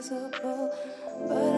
Visible. but